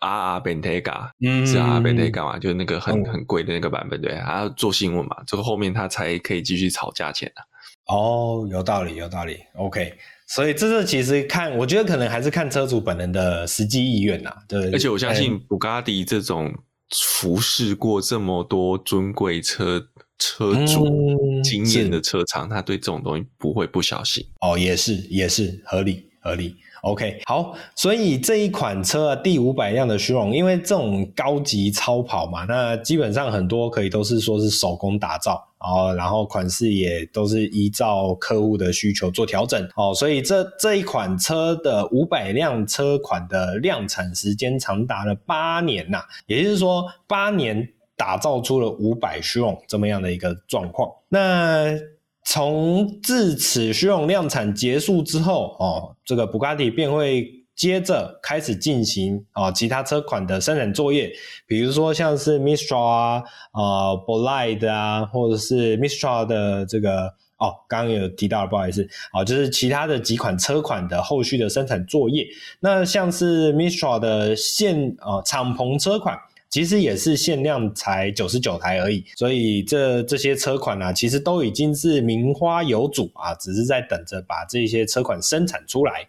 阿 r Bentayga，嗯，是 RR Bentayga 嘛，就是那个很、嗯、很贵的那个版本，对，他要做新闻嘛，这个后面他才可以继续炒价钱啊。
哦，有道理，有道理。OK。所以这是其实看，我觉得可能还是看车主本人的实际意愿呐，对。
而且我相信布加迪这种服侍过这么多尊贵车车主经验的车厂，他对这种东西不会不小心。
哦，也是也是合理合理。OK，好，所以这一款车啊，第五百辆的 Chiron，因为这种高级超跑嘛，那基本上很多可以都是说是手工打造，哦，然后款式也都是依照客户的需求做调整，哦，所以这这一款车的五百辆车款的量产时间长达了八年呐，也就是说八年打造出了五百 Chiron 这么样的一个状况，那。从自此，Chiron 量产结束之后，哦，这个布加迪便会接着开始进行啊、其他车款的生产作业，比如说像是 Mistral 啊、呃 Bolide 啊，或者是 Mistral 的这个哦，刚刚有提到，不好意思，啊、哦，就是其他的几款车款的后续的生产作业。那像是 Mistral 的现啊、敞篷车款。其实也是限量才九十九台而已，所以这这些车款啊，其实都已经是名花有主啊，只是在等着把这些车款生产出来。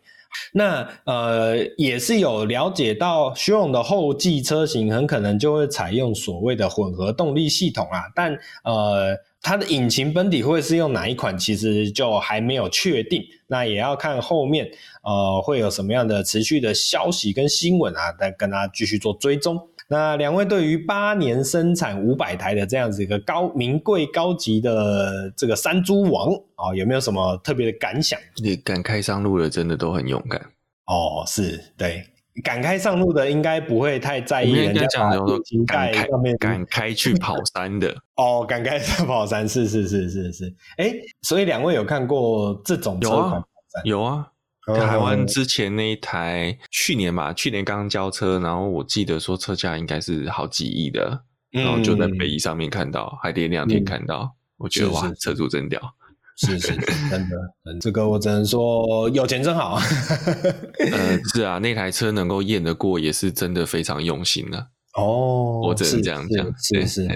那呃，也是有了解到徐勇的后继车型很可能就会采用所谓的混合动力系统啊，但呃，它的引擎本体会是用哪一款，其实就还没有确定。那也要看后面呃会有什么样的持续的消息跟新闻啊，再跟大家继续做追踪。那两位对于八年生产五百台的这样子一个高名贵高级的这个山猪王啊、哦，有没有什么特别的感想？
你敢开上路的真的都很勇敢
哦，是对，敢开上路的应该不会太在意人家讲的说
敢开敢开去跑山的
哦，敢开去跑山是是是是是，哎，所以两位有看过这种车款跑山？
有啊。有啊台湾之前那一台，去年吧，去年刚刚交车，然后我记得说车价应该是好几亿的，然后就在北宜上面看到，还连两天看到，我觉得哇，车主真屌，
是是，真的，这个我只能说有钱真好。
呃，是啊，那台车能够验得过，也是真的非常用心了。
哦，
我只能这样讲，
是是。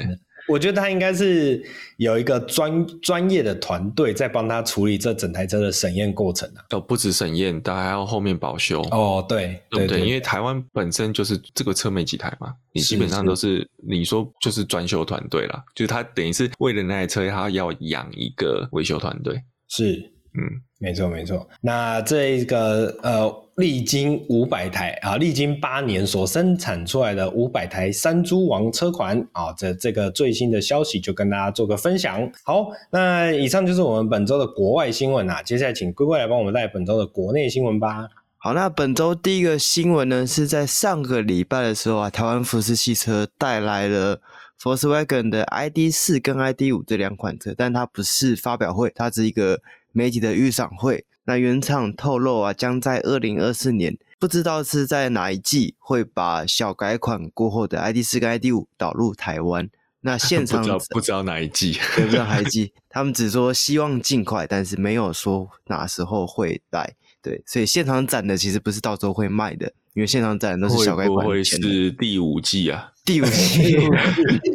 我觉得他应该是有一个专专业的团队在帮他处理这整台车的审验过程啊。
哦，不止审验，他还要后面保修。
哦，对，
对不对？因为台湾本身就是这个车没几台嘛，你基本上都是，是你说就是专修团队啦，就是他等于是为了那台车，他要养一个维修团队。
是。嗯，没错没错。那这个呃，历经五百台啊，历经八年所生产出来的五百台山猪王车款啊，这这个最新的消息就跟大家做个分享。好，那以上就是我们本周的国外新闻啊。接下来请龟龟来帮我们带本周的国内新闻吧。
好，那本周第一个新闻呢，是在上个礼拜的时候啊，台湾福斯汽车带来了 Volkswagen 的 ID.4 跟 ID.5 这两款车，但它不是发表会，它是一个。媒体的预赏会，那原厂透露啊，将在二零二四年，不知道是在哪一季会把小改款过后的 ID 四跟 ID 五导入台湾。那 现场
不知道不知道哪一季，
对，不知道 哪一季，他们只说希望尽快，但是没有说哪时候会来。对，所以现场展的其实不是到时候会卖的，因为现场展的都是小改款。会不会
是第五季啊？
第五 季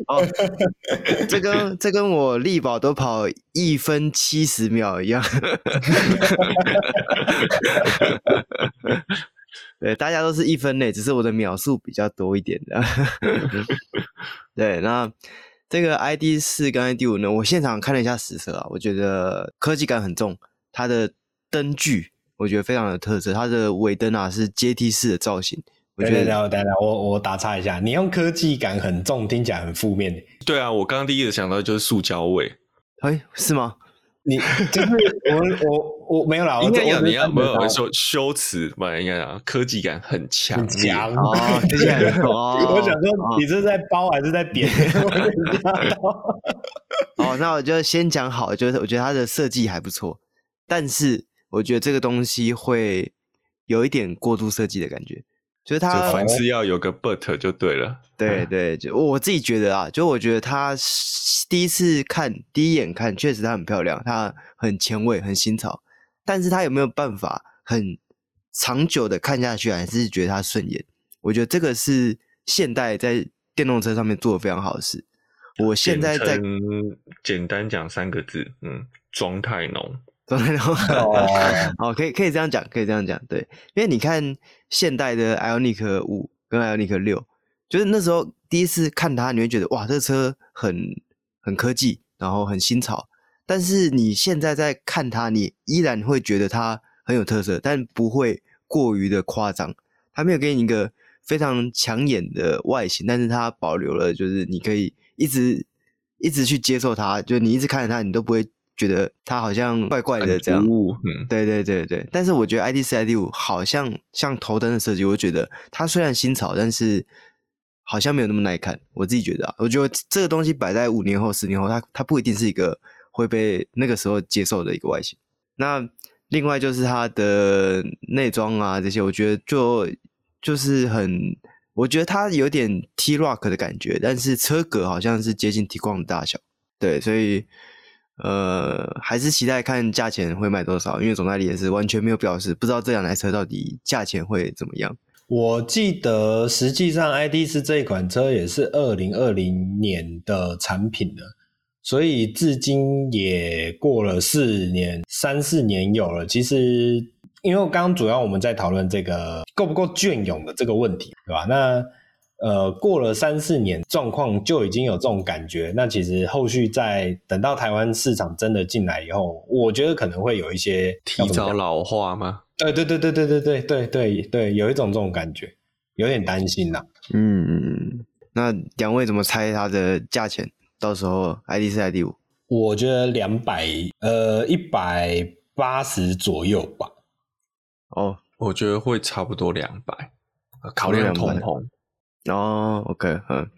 哦，这跟这跟我力宝都跑一分七十秒一样，对，大家都是一分内，只是我的秒数比较多一点的。对，那这个 ID 四跟 ID 五呢，我现场看了一下实车啊，我觉得科技感很重，它的灯具我觉得非常有特色，它的尾灯啊是阶梯式的造型。我觉得，
等等，我我打岔一下，你用科技感很重，听起来很负面。
对啊，我刚刚第一个想到就是塑胶味，
哎，是吗？
你就是我我我没有啦，
应该要你要没有说修辞吧？应该讲科技感很强，
很强
啊！科技感很
我想说，你这是在包还是在点？
哦，那我就先讲好，就是我觉得它的设计还不错，但是我觉得这个东西会有一点过度设计的感觉。就是他
凡事要有个 but 就对了，
对对，就我自己觉得啊，就我觉得他第一次看，第一眼看，确实她很漂亮，她很前卫，很新潮，但是他有没有办法很长久的看下去，还是觉得他顺眼？我觉得这个是现代在电动车上面做的非常好的事。我现在在
简单讲三个字，嗯，妆太
浓。哦，可以可以这样讲，可以这样讲，对，因为你看现代的 IONIQ 五跟 IONIQ 六，就是那时候第一次看它，你会觉得哇，这个车很很科技，然后很新潮。但是你现在在看它，你依然会觉得它很有特色，但不会过于的夸张。它没有给你一个非常抢眼的外形，但是它保留了，就是你可以一直一直去接受它，就你一直看着它，你都不会。觉得它好像怪怪的这样，嗯，对对对对。但是我觉得 ID 四 ID 五好像像头灯的设计，我觉得它虽然新潮，但是好像没有那么耐看。我自己觉得啊，我觉得这个东西摆在五年后、十年后，它它不一定是一个会被那个时候接受的一个外形。那另外就是它的内装啊这些，我觉得就就是很，我觉得它有点 T Rock 的感觉，但是车格好像是接近 Tiguan 的大小，对，所以。呃，还是期待看价钱会卖多少，因为总代理也是完全没有表示，不知道这两台车到底价钱会怎么样。
我记得实际上 ID 四这一款车也是二零二零年的产品了，所以至今也过了四年，三四年有了。其实，因为刚刚主要我们在讨论这个够不够隽永的这个问题，对吧？那呃，过了三四年，状况就已经有这种感觉。那其实后续在等到台湾市场真的进来以后，我觉得可能会有一些
提早老化吗？
对对对对对对对对对对，有一种这种感觉，有点担心呐。
嗯嗯，那两位怎么猜它的价钱？到时候 ID 四 ID 五，
我觉得两百呃一百八十左右吧。
哦，我觉得会差不多两百，考虑通膨。
哦，OK，嗯，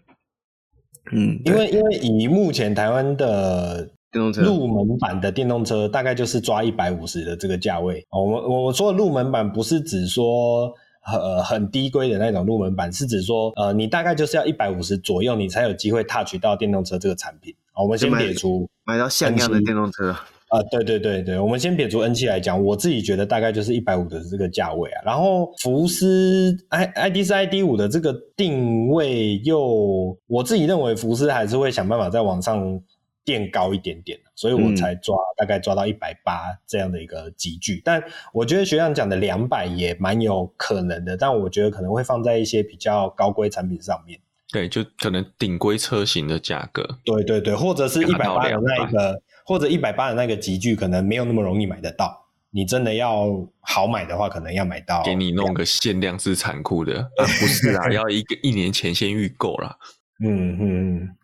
嗯，
因为因为以目前台湾的电动车入门版的电动车，大概就是抓一百五十的这个价位。我我我说的入门版不是指说呃很低规的那种入门版，是指说呃你大概就是要一百五十左右，你才有机会 touch 到电动车这个产品。我们先列出
买到像样的电动车，
啊，对对对对，我们先撇除 N 七来讲，我自己觉得大概就是一百五的这个价位啊。然后福斯 i ID 四 ID 五的这个定位又，我自己认为福斯还是会想办法再往上垫高一点点，所以我才抓、嗯、大概抓到一百八这样的一个级距。但我觉得学长讲的两百也蛮有可能的，但我觉得可能会放在一些比较高规产品上面。
对，就可能顶规车型的价格。
对对对，或者是一百八的那一个。或者一百八的那个集具可能没有那么容易买得到，你真的要好买的话，可能要买到。
给你弄个限量是残酷的，啊、不是啊，要一个一年前先预购啦。
嗯嗯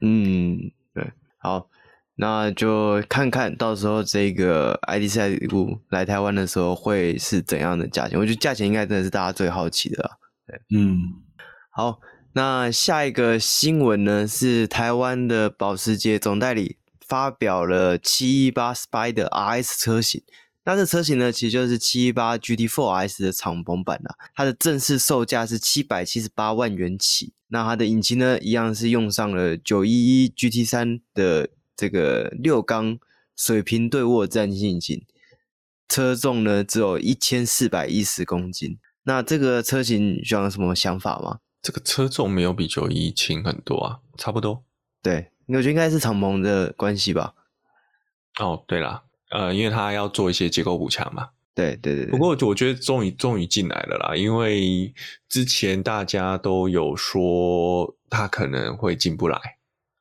嗯，对，好，那就看看到时候这个 ID.4 ID.5 来台湾的时候会是怎样的价钱。我觉得价钱应该真的是大家最好奇的啦。对，
嗯，
好，那下一个新闻呢是台湾的保时捷总代理。发表了七一八 Spider RS 车型，那这车型呢，其实就是七一八 GT4 RS 的敞篷版啦。它的正式售价是七百七十八万元起。那它的引擎呢，一样是用上了九一一 GT 三的这个六缸水平对卧自然进气引擎，车重呢只有一千四百一十公斤。那这个车型需要有什么想法吗？
这个车重没有比九一一轻很多啊，差不多。
对。我觉得应该是敞篷的关系吧。
哦，对了，呃，因为他要做一些结构补强嘛。
对对对。
不过我觉得终于终于进来了啦，因为之前大家都有说他可能会进不来，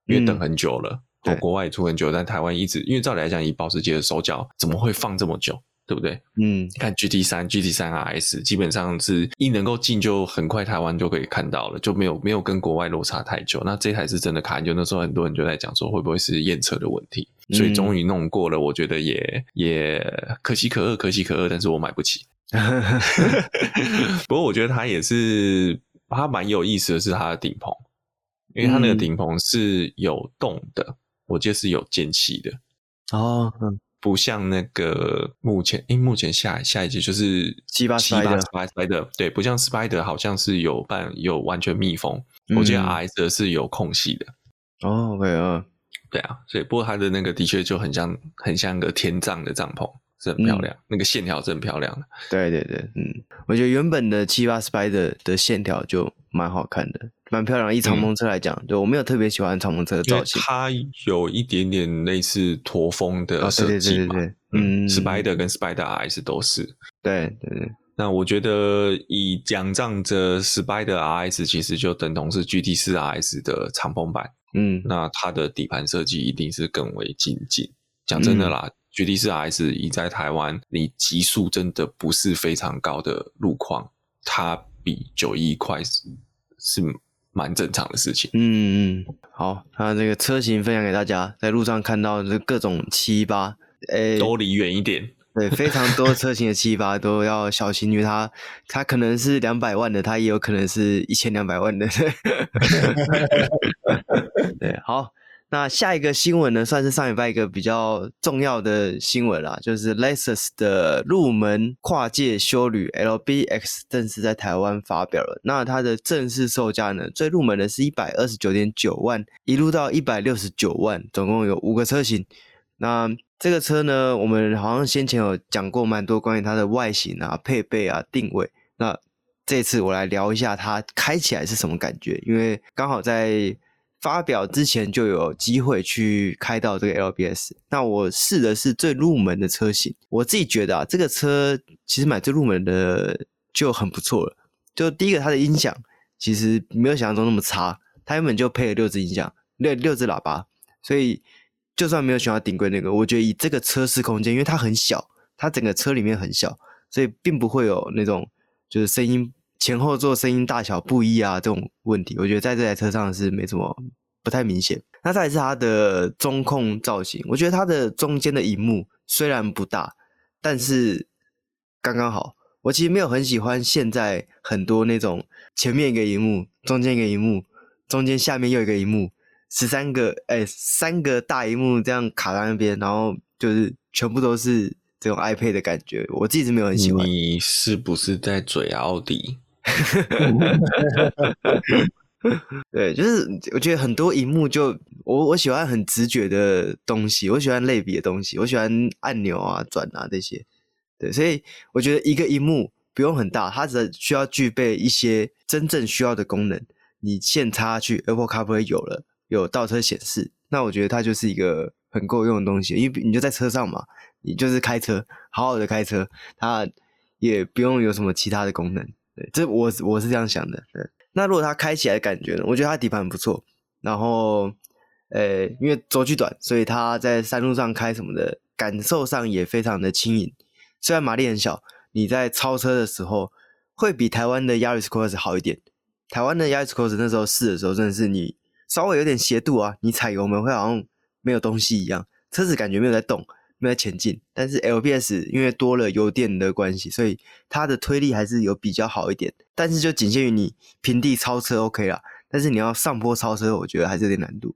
因为等很久了，嗯、国外也出很久，但台湾一直因为照理来讲，以保时捷的手脚，怎么会放这么久？对不对？
嗯，
看 GT 三、GT 三 RS，基本上是一能够进就很快，台湾就可以看到了，就没有没有跟国外落差太久。那这台是真的卡，就那时候很多人就在讲说会不会是验车的问题，所以终于弄过了。我觉得也也可喜可贺，可喜可贺，但是我买不起。不过我觉得它也是，它蛮有意思的是它的顶棚，因为它那个顶棚是有洞的，嗯、我记得是有间隙的。
哦，嗯。
不像那个目前，因为目前下下一季就是
七八七八
Spider，对，不像 Spider 好像是有半有完全密封，嗯、我记得 RS 是有空隙的。
哦，OK 啊，
对啊，所以不过它的那个的确就很像很像个天葬的帐篷，是很漂亮，嗯、那个线条是很漂亮的。
对对对，嗯，我觉得原本的七八 Spider 的线条就蛮好看的。蛮漂亮，以敞篷车来讲，嗯、对我没有特别喜欢敞篷车的造型。
它有一点点类似驼峰的设计嘛，哦、对，对，对，对，对嗯，Spider 跟 Spider RS 都是。
对对对。
那我觉得以仰仗着 Spider RS 其实就等同是 GT 四 RS 的敞篷版。
嗯，
那它的底盘设计一定是更为精进。讲真的啦、嗯、，GT 四 RS 以在台湾你极速真的不是非常高的路况，它比九一快是是。蛮正常的事情。
嗯嗯，好，那这个车型分享给大家，在路上看到这各种七八，诶，
都离远一点。
对，非常多车型的七八都要小心，因为它它可能是两百万的，它也有可能是一千两百万的。对，好。那下一个新闻呢，算是上礼拜一个比较重要的新闻啦，就是 Lexus 的入门跨界修旅 LBX 正式在台湾发表了。那它的正式售价呢，最入门的是一百二十九点九万，一路到一百六十九万，总共有五个车型。那这个车呢，我们好像先前有讲过蛮多关于它的外形啊、配备啊、定位。那这次我来聊一下它开起来是什么感觉，因为刚好在。发表之前就有机会去开到这个 LBS，那我试的是最入门的车型，我自己觉得啊，这个车其实买最入门的就很不错了。就第一个，它的音响其实没有想象中那么差，它原本就配了六只音响，六六只喇叭，所以就算没有选到顶规那个，我觉得以这个车室空间，因为它很小，它整个车里面很小，所以并不会有那种就是声音。前后座声音大小不一啊，这种问题，我觉得在这台车上是没什么不太明显。那再是它的中控造型，我觉得它的中间的荧幕虽然不大，但是刚刚好。我其实没有很喜欢现在很多那种前面一个荧幕，中间一个荧幕，中间下面又一个荧幕，十三个哎三个大荧幕这样卡在那边，然后就是全部都是这种 iPad 的感觉，我自己是没有很喜欢。
你是不是在嘴奥迪？
对，就是我觉得很多荧幕就我我喜欢很直觉的东西，我喜欢类比的东西，我喜欢按钮啊、转啊这些。对，所以我觉得一个荧幕不用很大，它只需要具备一些真正需要的功能。你线插去，Apple CarPlay 有了，有倒车显示，那我觉得它就是一个很够用的东西，因为你就在车上嘛，你就是开车，好好的开车，它也不用有什么其他的功能。对，这我我是这样想的。对，那如果它开起来的感觉呢？我觉得它底盘不错，然后，呃，因为轴距短，所以它在山路上开什么的感受上也非常的轻盈。虽然马力很小，你在超车的时候会比台湾的 Yaris Cross 好一点。台湾的 Yaris Cross 那时候试的时候，真的是你稍微有点斜度啊，你踩油门会好像没有东西一样，车子感觉没有在动，没有前进。但是 LPS 因为多了油电的关系，所以它的推力还是有比较好一点。但是就仅限于你平地超车 OK 啦，但是你要上坡超车，我觉得还是有点难度。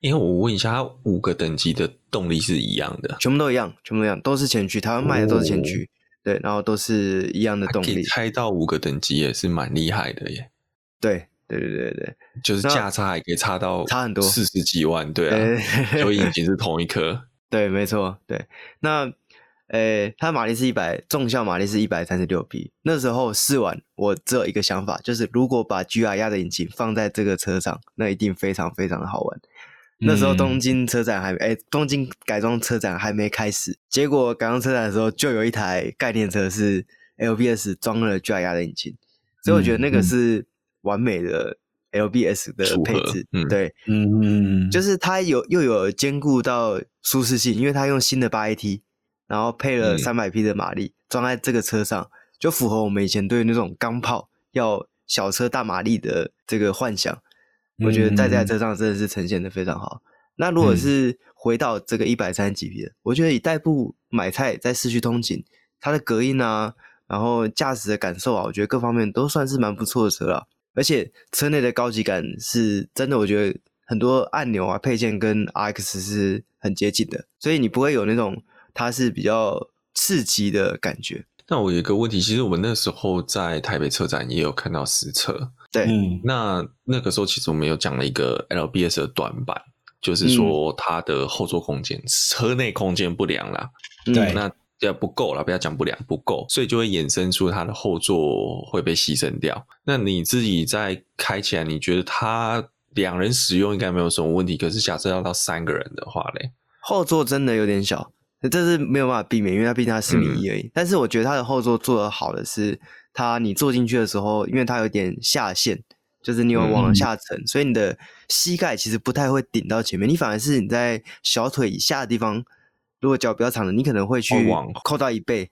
因为我问一下，它五个等级的动力是一样的，
全部都一样，全部都一样，都是前驱，台湾卖的都是前驱，哦、对，然后都是一样的动力。
开到五个等级也是蛮厉害的耶。
对对对对对，
就是价差还可以差到
差很多，
四十几万，对啊，所以引擎是同一颗。
对，没错，对。那，诶、欸，它马力是一百，重效马力是一百三十六匹。那时候试完，我只有一个想法，就是如果把 GR 压的引擎放在这个车上，那一定非常非常的好玩。那时候东京车展还没，诶、欸，东京改装车展还没开始，结果改装车展的时候就有一台概念车是 LBS 装了 GR 压的引擎，所以我觉得那个是。完美的 LBS 的配置，嗯、对，嗯，就是它有又有兼顾到舒适性，因为它用新的八 AT，然后配了三百匹的马力，装、嗯、在这个车上，就符合我们以前对那种钢炮要小车大马力的这个幻想。嗯、我觉得在这台车上真的是呈现的非常好。嗯、那如果是回到这个一百三十几匹的，我觉得以代步买菜在市区通勤，它的隔音啊，然后驾驶的感受啊，我觉得各方面都算是蛮不错的车了。而且车内的高级感是真的，我觉得很多按钮啊配件跟 RX 是很接近的，所以你不会有那种它是比较刺激的感觉。
那我有一个问题，其实我们那时候在台北车展也有看到实车，
对，
嗯，那那个时候其实我们有讲了一个 LBS 的短板，就是说它的后座空间、嗯、车内空间不良啦，
对，
那。要不够了，不要讲不良，不够，所以就会衍生出它的后座会被牺牲掉。那你自己在开起来，你觉得它两人使用应该没有什么问题？可是假设要到三个人的话嘞，
后座真的有点小，这是没有办法避免，因为它毕竟它四米一而已。嗯、但是我觉得它的后座做的好的是，它你坐进去的时候，因为它有点下陷，就是你有往下沉，嗯、所以你的膝盖其实不太会顶到前面，你反而是你在小腿以下的地方。如果脚比较长的，你可能会去往扣到一倍，哦、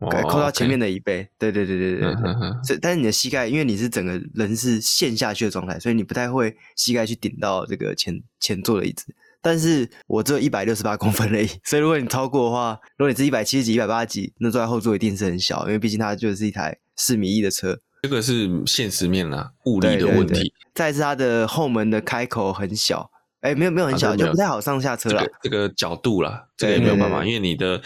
扣到前面的椅背。哦 okay、对对对对对对。嗯、哼哼，但是你的膝盖，因为你是整个人是陷下去的状态，所以你不太会膝盖去顶到这个前前座的椅子。但是我只有一百六十八公分而已，所以如果你超过的话，如果你是一百七十几、一百八十几，那坐在后座一定是很小，因为毕竟它就是一台四米一的车。
这个是现实面啦，物理的问题。对对对，
再是它的后门的开口很小。哎，没有没有很小，啊、就不太好上下车了。
这个角度啦，这个也没有办法，因为你的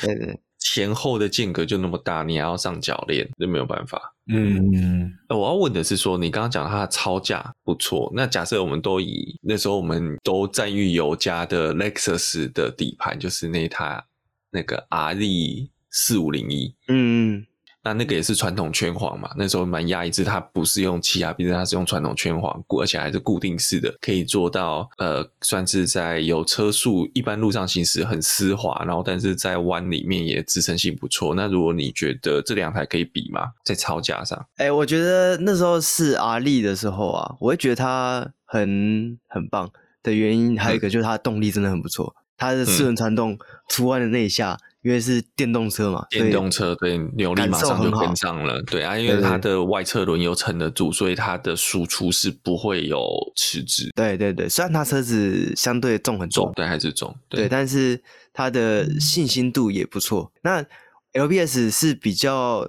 前后的间隔就那么大，你还要上脚链，那没有办法。
嗯，
我要问的是说，你刚刚讲它的超价不错，那假设我们都以那时候我们都赞誉有加的 Lexus 的底盘，就是那台那个 RZ 四五零一，
嗯。
那那个也是传统圈簧嘛，那时候蛮压抑，是它不是用气压，毕竟它是用传统圈簧，而且还是固定式的，可以做到呃，算是在有车速一般路上行驶很丝滑，然后但是在弯里面也支撑性不错。那如果你觉得这两台可以比吗？在操架上？
哎、欸，我觉得那时候是阿力的时候啊，我会觉得它很很棒的原因，还有一个就是它的动力真的很不错，它的四轮传动出弯的那一下。因为是电动车嘛，
电动车对扭力马上就跟上了，对啊，因为它的外侧轮又撑得住，所以它的输出是不会有迟滞。
对对对，虽然它车子相对重很重，
对还是重，对，
对，但是它的信心度也不错。那 LBS 是比较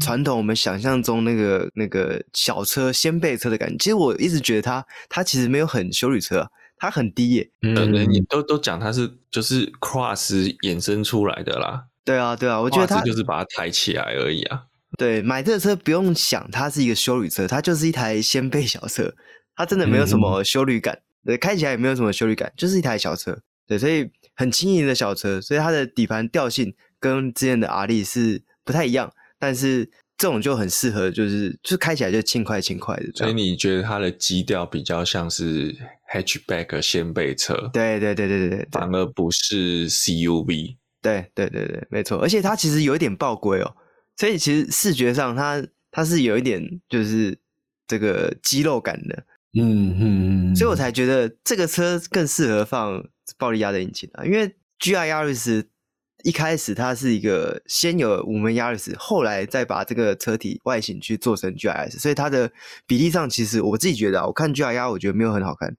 传统，我们想象中那个那个小车掀背车的感觉。其实我一直觉得它它其实没有很修旅车啊。它很低耶，
嗯，你都都讲它是就是 Cross 衍生出来的啦。
对啊，对啊，我觉得它
就是把它抬起来而已啊。
对，买这个车不用想，它是一个修旅车，它就是一台掀背小车，它真的没有什么修旅感，对，开起来也没有什么修旅感，就是一台小车，对，所以很轻盈的小车，所以它的底盘调性跟之前的 R 力是不太一样，但是这种就很适合，就是就开起来就轻快轻快的。
所以你觉得它的基调比较像是 hatchback 掀背车？
对对对对对，
反而不是 CUV。
对对对对，没错，而且它其实有一点爆规哦，所以其实视觉上它它是有一点就是这个肌肉感的。嗯嗯嗯，所以我才觉得这个车更适合放暴力压的引擎啊，因为 GR Yaris 一开始它是一个先有五门 Yaris，后来再把这个车体外形去做成 GRS，所以它的比例上其实我自己觉得啊，我看 GR Yaris 我觉得没有很好看，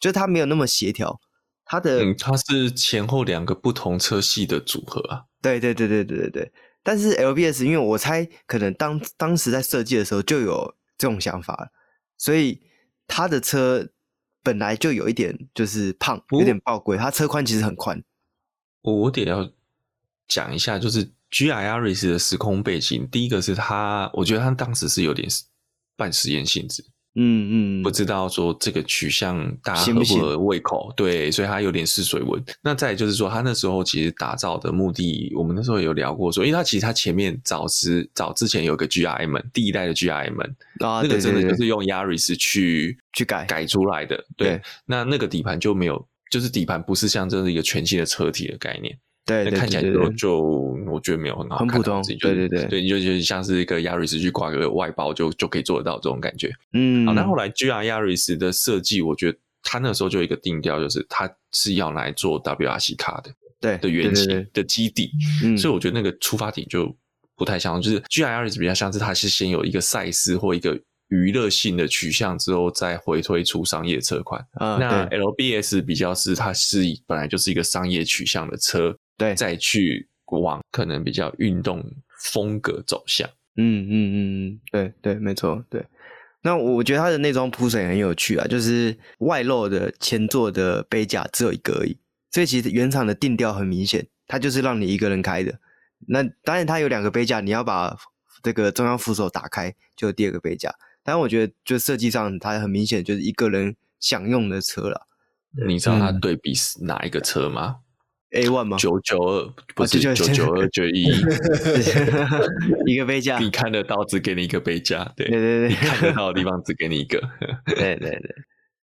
就它没有那么协调，它的
嗯，它是前后两个不同车系的组合啊，
对对对对对对对，但是 LBS 因为我猜可能当当时在设计的时候就有这种想法，所以。他的车本来就有一点就是胖，有点爆龟。他车宽其实很宽。
我我得要讲一下，就是 GR Yaris 的时空背景。第一个是他，我觉得他当时是有点半实验性质。嗯嗯，不知道说这个取向大家合不合胃口，行行？对，所以他有点试水温。那再就是说，他那时候其实打造的目的，我们那时候有聊过说，因为他其实他前面早之早之前有一个 GRM 第一代的 GRM 啊，那个真的就是用 Yaris 去
去改
改出来的。对，对那那个底盘就没有，就是底盘不是像这是一个全新的车体的概念。
对，对，对，对，
看起来就就我觉得没有很好看，
很普通。对对对，
对，你就觉得像是一个亚瑞斯去挂个外包就就可以做得到这种感觉。嗯，好，那后来 GR Yaris 的设计，我觉得它那时候就有一个定调，就是它是要来做 WRC 卡的，
对
的原型的基地。嗯，所以我觉得那个出发点就不太像，就是 GR Yaris 比较像是它是先有一个赛事或一个娱乐性的取向，之后再回推出商业车款。嗯，那 LBS 比较是它是本来就是一个商业取向的车。
对，
再去往可能比较运动风格走向。
嗯嗯嗯嗯，对对，没错，对。那我觉得它的内装铺陈很有趣啊，就是外露的前座的杯架只有一个而已，所以其实原厂的定调很明显，它就是让你一个人开的。那当然它有两个杯架，你要把这个中央扶手打开，就有第二个杯架。但我觉得就设计上，它很明显就是一个人享用的车了。
你知道它对比是哪一个车吗
？A one 吗？
九九二不是九九二九 一，
一个杯架，
你看得到只给你一个杯架，对
对对对，
你看得到的地方只给你一个，
对对对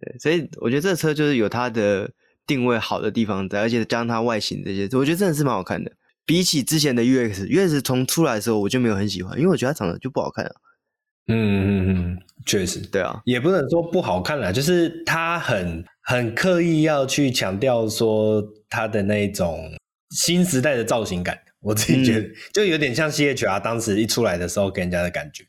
对，所以我觉得这车就是有它的定位好的地方在，而且加上它外形这些，我觉得真的是蛮好看的。比起之前的 UX，UX 从出来的时候我就没有很喜欢，因为我觉得它长得就不好看啊。
嗯嗯嗯，确实，
对啊，
也不能说不好看啦，就是它很很刻意要去强调说它的那一种新时代的造型感，我自己觉得、嗯、就有点像 CHR 当时一出来的时候给人家的感觉，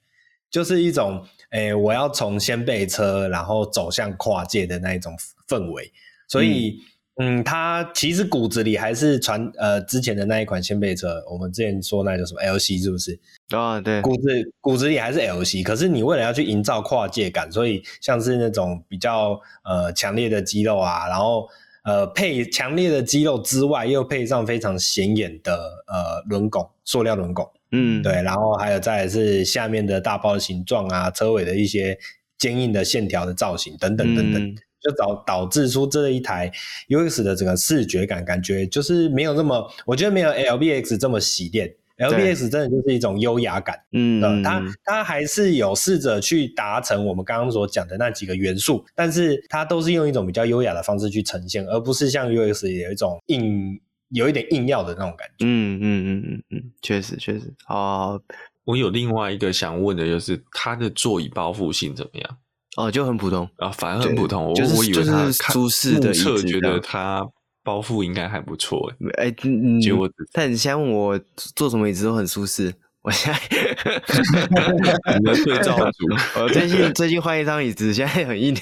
就是一种诶、欸，我要从掀背车然后走向跨界的那一种氛围，所以。嗯嗯，它其实骨子里还是传呃之前的那一款掀背车，我们之前说那叫什么 LC 是不是？
啊、哦，对，
骨子骨子里还是 LC，可是你为了要去营造跨界感，所以像是那种比较呃强烈的肌肉啊，然后呃配强烈的肌肉之外，又配上非常显眼的呃轮拱，塑料轮拱，嗯，对，然后还有再是下面的大包的形状啊，车尾的一些坚硬的线条的造型等等等等。嗯就导导致出这一台 UX 的整个视觉感，感觉就是没有那么，我觉得没有 LBX 这么洗练。LBX 真的就是一种优雅感，嗯，它它还是有试着去达成我们刚刚所讲的那几个元素，但是它都是用一种比较优雅的方式去呈现，而不是像 UX 有一种硬，有一点硬要的那种感觉。
嗯嗯嗯嗯嗯，确实确实。啊，
我有另外一个想问的就是，它的座椅包覆性怎么样？
哦，就很普通
啊，反而很普通。我我以为它舒适的侧觉得它包覆应该还不错。哎，嗯，结果
但你现在问我坐什么椅子都很舒适。我现在
你的对照组，
我最近最近换一张椅子，现在很硬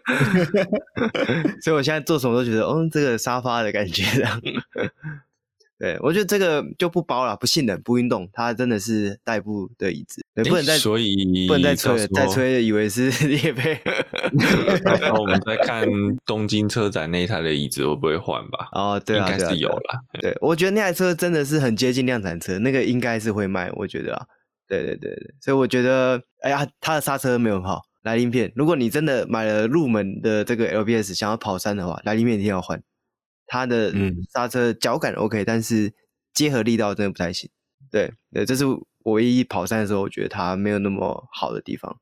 所以我现在坐什么都觉得，哦，这个沙发的感觉这样。对，我觉得这个就不包了，不性能，不运动，它真的是代步的椅子，对，不能再
所以
不能再吹了，再吹以为是 业配。
然后我们再看东京车展那一台的椅子会不会换吧？
哦，对啊，
应该是有了。
对，我觉得那台车真的是很接近量产车，那个应该是会卖，我觉得啊，对对对对，所以我觉得，哎呀，它的刹车没有很好，来临片。如果你真的买了入门的这个 LBS，想要跑山的话，来临片一定要换。它的刹车脚感 OK，但是结合力道真的不太行。对，对，这是我唯一跑山的时候，我觉得它没有那么好的地方。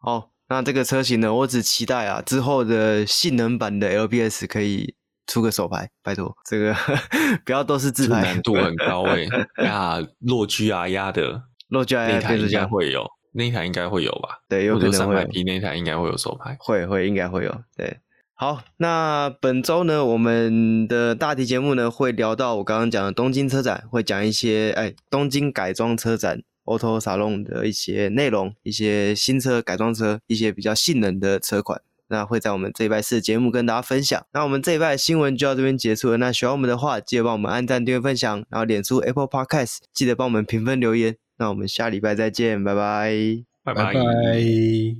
哦，那这个车型呢，我只期待啊，之后的性能版的 LBS 可以出个手牌，拜托，这个 不要都是自拍，
难度很高哎、欸。呀，洛居啊压的，
洛 GR
那台应该会有，那台应该会有吧？
对，有可能会。
三百 P 那台应该会有手牌，
会会应该会有，对。好，那本周呢，我们的大题节目呢会聊到我刚刚讲的东京车展，会讲一些哎东京改装车展 Auto Salon 的一些内容，一些新车改装车，一些比较性能的车款，那会在我们这一拜四的节目跟大家分享。那我们这一拜新闻就到这边结束了。那喜欢我们的话，记得帮我们按赞、订阅、分享，然后脸书 Apple Podcast 记得帮我们评分留言。那我们下礼拜再见，拜拜，
拜拜。拜拜。